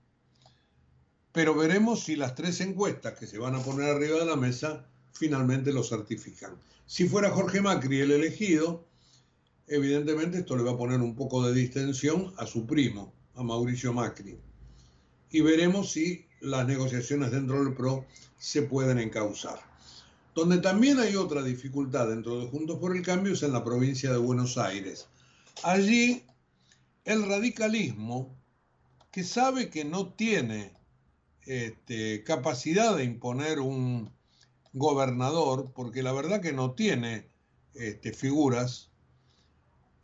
Pero veremos si las tres encuestas que se van a poner arriba de la mesa finalmente lo certifican. Si fuera Jorge Macri el elegido, evidentemente esto le va a poner un poco de distensión a su primo, a Mauricio Macri. Y veremos si las negociaciones dentro del PRO se pueden encauzar. Donde también hay otra dificultad dentro de Juntos por el Cambio es en la provincia de Buenos Aires. Allí el radicalismo, que sabe que no tiene este, capacidad de imponer un gobernador, porque la verdad que no tiene este, figuras,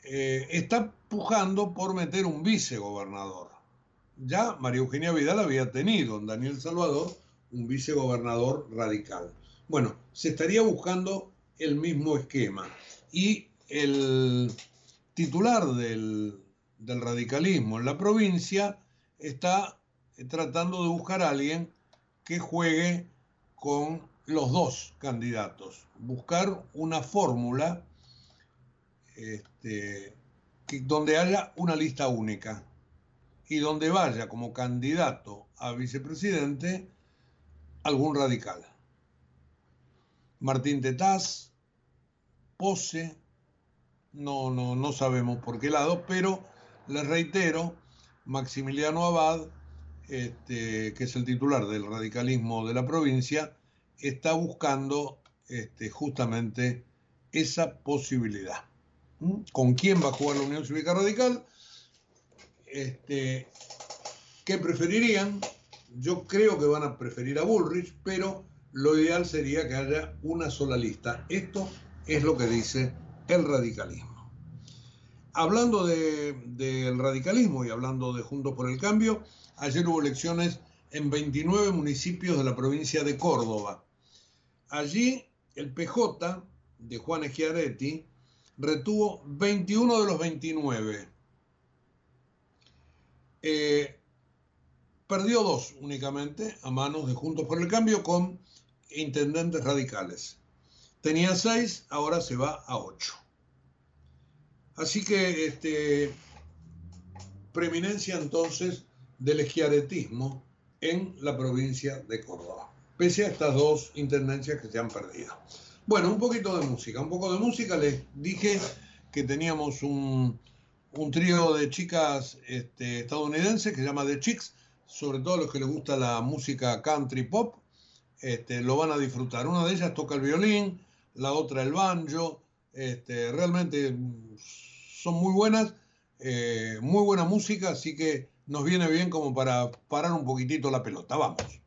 eh, está pujando por meter un vicegobernador. Ya María Eugenia Vidal había tenido en Daniel Salvador un vicegobernador radical. Bueno, se estaría buscando el mismo esquema. Y el titular del, del radicalismo en la provincia está tratando de buscar a alguien que juegue con los dos candidatos, buscar una fórmula este, donde haya una lista única y donde vaya como candidato a vicepresidente algún radical. Martín Tetaz, Pose, no, no, no sabemos por qué lado, pero les reitero, Maximiliano Abad, este, que es el titular del radicalismo de la provincia, está buscando este, justamente esa posibilidad. ¿Mm? ¿Con quién va a jugar la Unión Cívica Radical? Este, ¿Qué preferirían? Yo creo que van a preferir a Bullrich, pero lo ideal sería que haya una sola lista. Esto es lo que dice el radicalismo. Hablando del radicalismo y hablando de Juntos por el Cambio, ayer hubo elecciones en 29 municipios de la provincia de Córdoba. Allí el PJ de Juan Schiaretti retuvo 21 de los 29. Eh, perdió dos únicamente a manos de Juntos por el Cambio con intendentes radicales. Tenía seis, ahora se va a ocho. Así que este, preeminencia entonces del esquiaretismo en la provincia de Córdoba, pese a estas dos intendencias que se han perdido. Bueno, un poquito de música, un poco de música. Les dije que teníamos un, trío de chicas este, estadounidenses que se llama The Chicks, sobre todo los que les gusta la música country pop, este, lo van a disfrutar. Una de ellas toca el violín, la otra el banjo, este, realmente son muy buenas, eh, muy buena música, así que nos viene bien como para parar un poquitito la pelota. Vamos.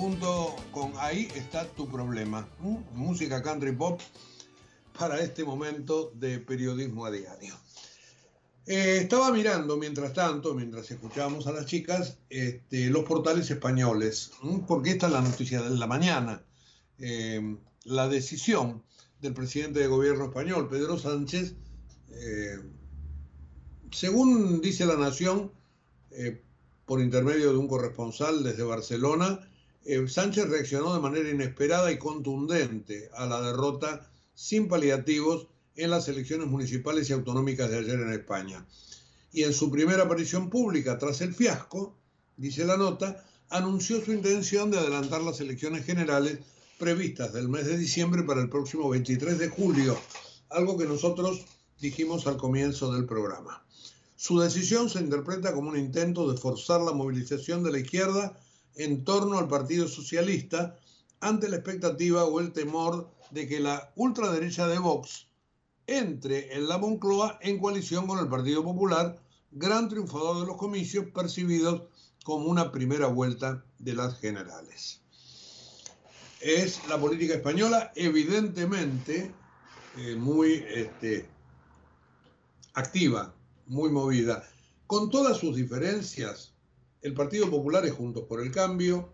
Conjunto con Ahí está tu problema. Música country pop para este momento de periodismo a diario. Eh, estaba mirando, mientras tanto, mientras escuchábamos a las chicas, este, los portales españoles, porque esta es la noticia de la mañana. Eh, la decisión del presidente de gobierno español, Pedro Sánchez, eh, según dice la Nación, por intermedio de un corresponsal desde Barcelona, Sánchez reaccionó de manera inesperada y contundente a la derrota sin paliativos en las elecciones municipales y autonómicas de ayer en España. Y en su primera aparición pública tras el fiasco, dice la nota, anunció su intención de adelantar las elecciones generales previstas del mes de diciembre para el próximo 23 de julio, algo que nosotros dijimos al comienzo del programa. Su decisión se interpreta como un intento de forzar la movilización de la izquierda en torno al Partido Socialista ante la expectativa o el temor de que la ultraderecha de Vox entre en la Moncloa en coalición con el Partido Popular, gran triunfador de los comicios percibidos como una primera vuelta de las generales. Es la política española evidentemente eh, muy este, activa, muy movida. Con todas sus diferencias, el Partido Popular es Juntos por el Cambio,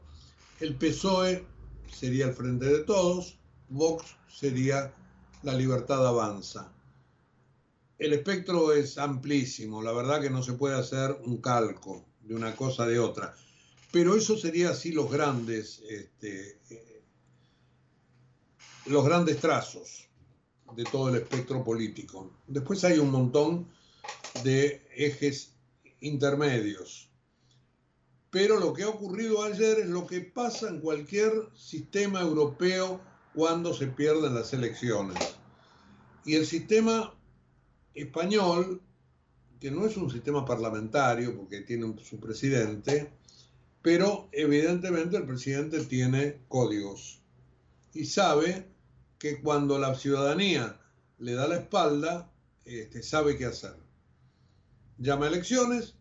el PSOE sería el Frente de Todos, Vox sería la libertad avanza. El espectro es amplísimo, la verdad que no se puede hacer un calco de una cosa de otra, pero eso sería así los grandes, este, eh, los grandes trazos de todo el espectro político. Después hay un montón de ejes intermedios. Pero lo que ha ocurrido ayer es lo que pasa en cualquier sistema europeo cuando se pierden las elecciones. Y el sistema español, que no es un sistema parlamentario porque tiene su presidente, pero evidentemente el presidente tiene códigos y sabe que cuando la ciudadanía le da la espalda, este, sabe qué hacer. Llama a elecciones,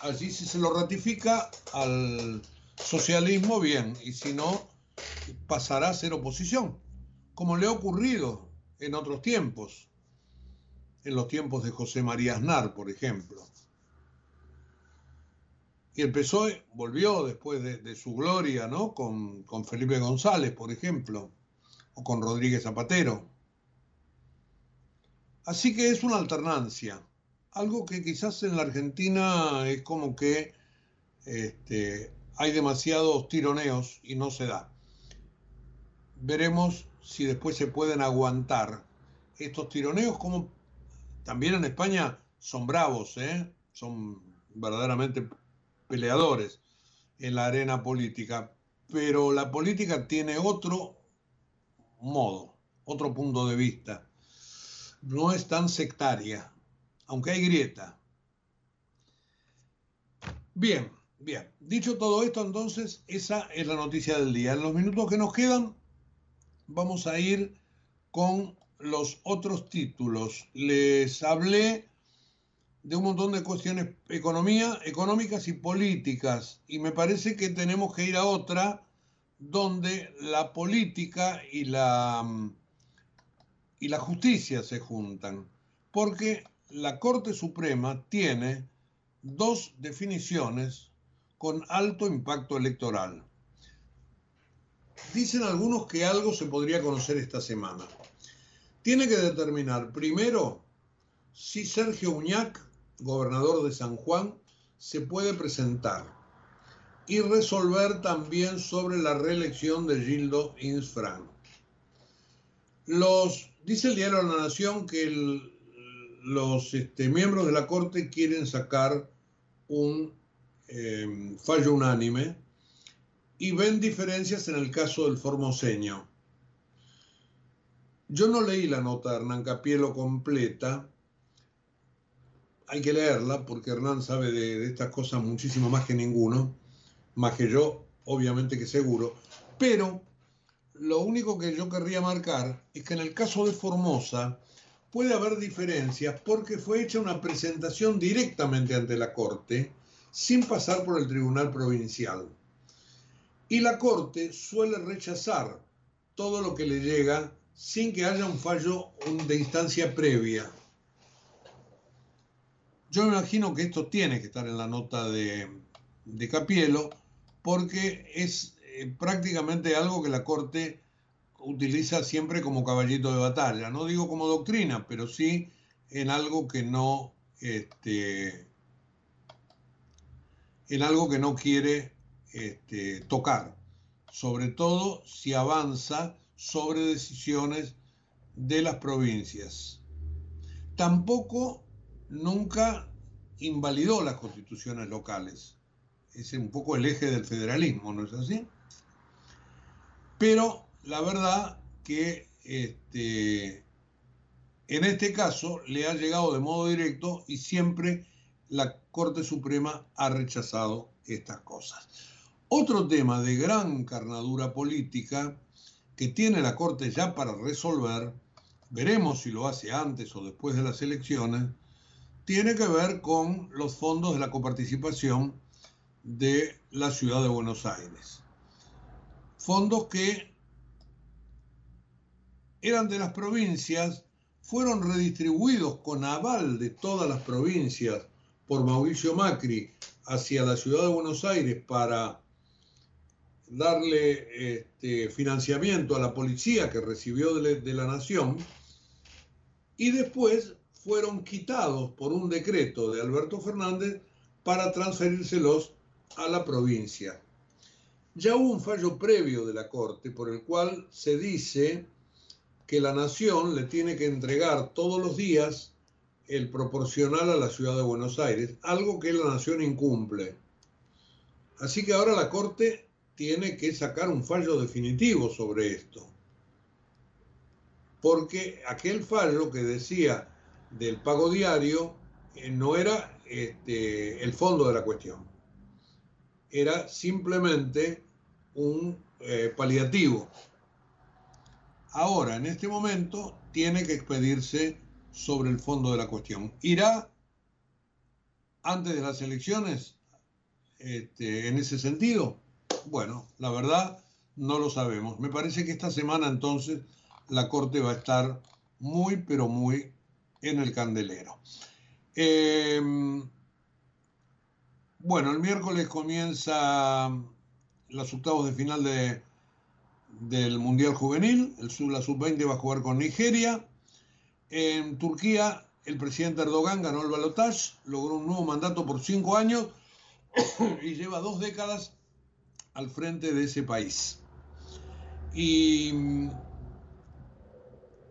allí si se lo ratifica al socialismo, bien, y si no, pasará a ser oposición, como le ha ocurrido en otros tiempos, en los tiempos de José María Aznar, por ejemplo. Y el PSOE volvió después de, su gloria, ¿no? Con, con Felipe González, por ejemplo, o con Rodríguez Zapatero. Así que es una alternancia, algo que quizás en la Argentina es como que este, hay demasiados tironeos y no se da. Veremos si después se pueden aguantar estos tironeos, como también en España son bravos, ¿eh? son verdaderamente peleadores en la arena política, pero la política tiene otro modo, otro punto de vista. No es tan sectaria, aunque hay grieta. Bien, bien. Dicho todo esto, entonces, esa es la noticia del día. En los minutos que nos quedan, vamos a ir con los otros títulos. Les hablé de un montón de cuestiones económicas y políticas, y me parece que tenemos que ir a otra donde la política y la, y la justicia se juntan, porque la Corte Suprema tiene dos definiciones con alto impacto electoral. Dicen algunos que algo se podría conocer esta semana. Tiene que determinar primero si Sergio Uñac, gobernador de San Juan, se puede presentar y resolver también sobre la reelección de Gildo Insfran. Los, dice el diario La Nación que los este, miembros de la Corte quieren sacar un eh, fallo unánime y ven diferencias en el caso del formoseño. Yo no leí la nota de Hernán Capielo completa, hay que leerla porque Hernán sabe de, estas cosas muchísimo más que ninguno, más que yo, obviamente que seguro, pero lo único que yo querría marcar es que en el caso de Formosa puede haber diferencias porque fue hecha una presentación directamente ante la Corte sin pasar por el Tribunal Provincial. Y la Corte suele rechazar todo lo que le llega sin que haya un fallo de instancia previa. Yo me imagino que esto tiene que estar en la nota de, de Capielo porque es eh, prácticamente algo que la Corte utiliza siempre como caballito de batalla. No digo como doctrina, pero sí en algo que no, este, en algo que no quiere este, tocar, sobre todo si avanza sobre decisiones de las provincias. Tampoco nunca invalidó las constituciones locales. Es un poco el eje del federalismo, ¿no es así? Pero la verdad que este, en este caso le ha llegado de modo directo y siempre la Corte Suprema ha rechazado estas cosas. Otro tema de gran carnadura política que tiene la Corte ya para resolver, veremos si lo hace antes o después de las elecciones, tiene que ver con los fondos de la coparticipación de la ciudad de Buenos Aires. Fondos que eran de las provincias, fueron redistribuidos con aval de todas las provincias por Mauricio Macri hacia la ciudad de Buenos Aires para darle este, financiamiento a la policía que recibió de, de la nación y después fueron quitados por un decreto de Alberto Fernández para transferírselos a la provincia. Ya hubo un fallo previo de la Corte por el cual se dice que la nación le tiene que entregar todos los días el proporcional a la ciudad de Buenos Aires, algo que la nación incumple. Así que ahora la Corte tiene que sacar un fallo definitivo sobre esto. Porque aquel fallo que decía del pago diario eh, no era este, el fondo de la cuestión. Era simplemente un eh, paliativo ahora, en este momento, tiene que expedirse sobre el fondo de la cuestión. ¿Irá antes de las elecciones este, en ese sentido? Bueno, la verdad no lo sabemos. Me parece que esta semana entonces la Corte va a estar muy, pero muy en el candelero. Em, bueno, el miércoles comienza los octavos de final de del Mundial Juvenil, el sub, la sub-20 va a jugar con Nigeria. En Turquía, el presidente Erdogan ganó el balotaje, logró un nuevo mandato por cinco años y lleva dos décadas al frente de ese país. Y mm,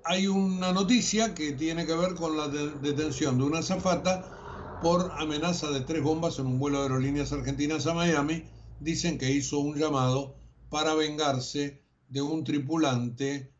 hay una noticia que tiene que ver con la detención de una zafata por amenaza de tres bombas en un vuelo de aerolíneas argentinas a Miami. Dicen que hizo un llamado para vengarse de un tripulante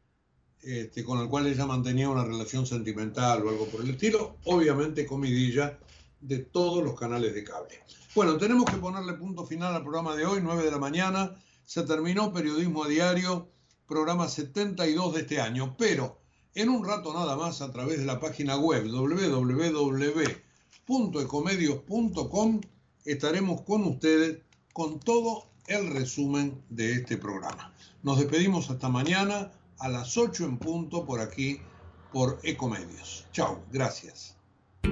este, con el cual ella mantenía una relación sentimental o algo por el estilo, obviamente comidilla de todos los canales de cable. Bueno, tenemos que ponerle punto final al programa de hoy, 9 de la mañana, se terminó Periodismo a Diario, programa 72 de este año, pero en un rato nada más a través de la página web www.ecomedios.com estaremos con ustedes con todo el resumen de este programa. Nos despedimos hasta mañana a las 8 en punto por aquí, por Ecomedios. Chao, gracias.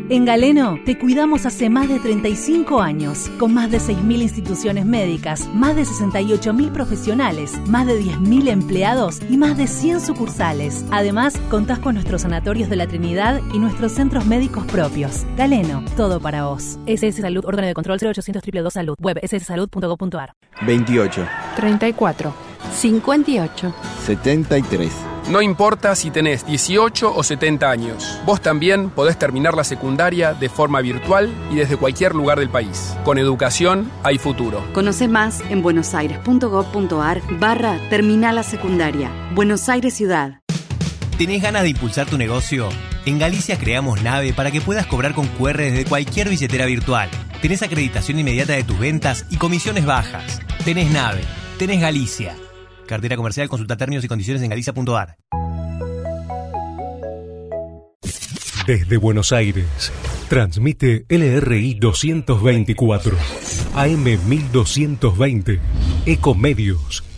En Galeno te cuidamos hace más de 35 años, con más de 6.000 instituciones médicas, más de 68.000 profesionales, más de 10.000 empleados y más de 100 sucursales. Además, contás con nuestros sanatorios de la Trinidad y nuestros centros médicos propios. Galeno, todo para vos. SS Salud, órgano de control 0800 222 Salud, web sssalud.gov.ar. 28. 34. 58. 73. No importa si tenés 18 o 70 años, vos también podés terminar la secundaria de forma virtual y desde cualquier lugar del país. Con educación hay futuro. Conoce más en buenosaires.gov.ar barra Terminal la Secundaria. Buenos Aires Ciudad. ¿Tenés ganas de impulsar tu negocio? En Galicia creamos Nave para que puedas cobrar con QR desde cualquier billetera virtual. Tenés acreditación inmediata de tus ventas y comisiones bajas. Tenés Nave. Tenés Galicia. Cartera comercial, consulta términos y condiciones en galicia.ar. Desde Buenos Aires, transmite LRI 224, AM 1220 Ecomedios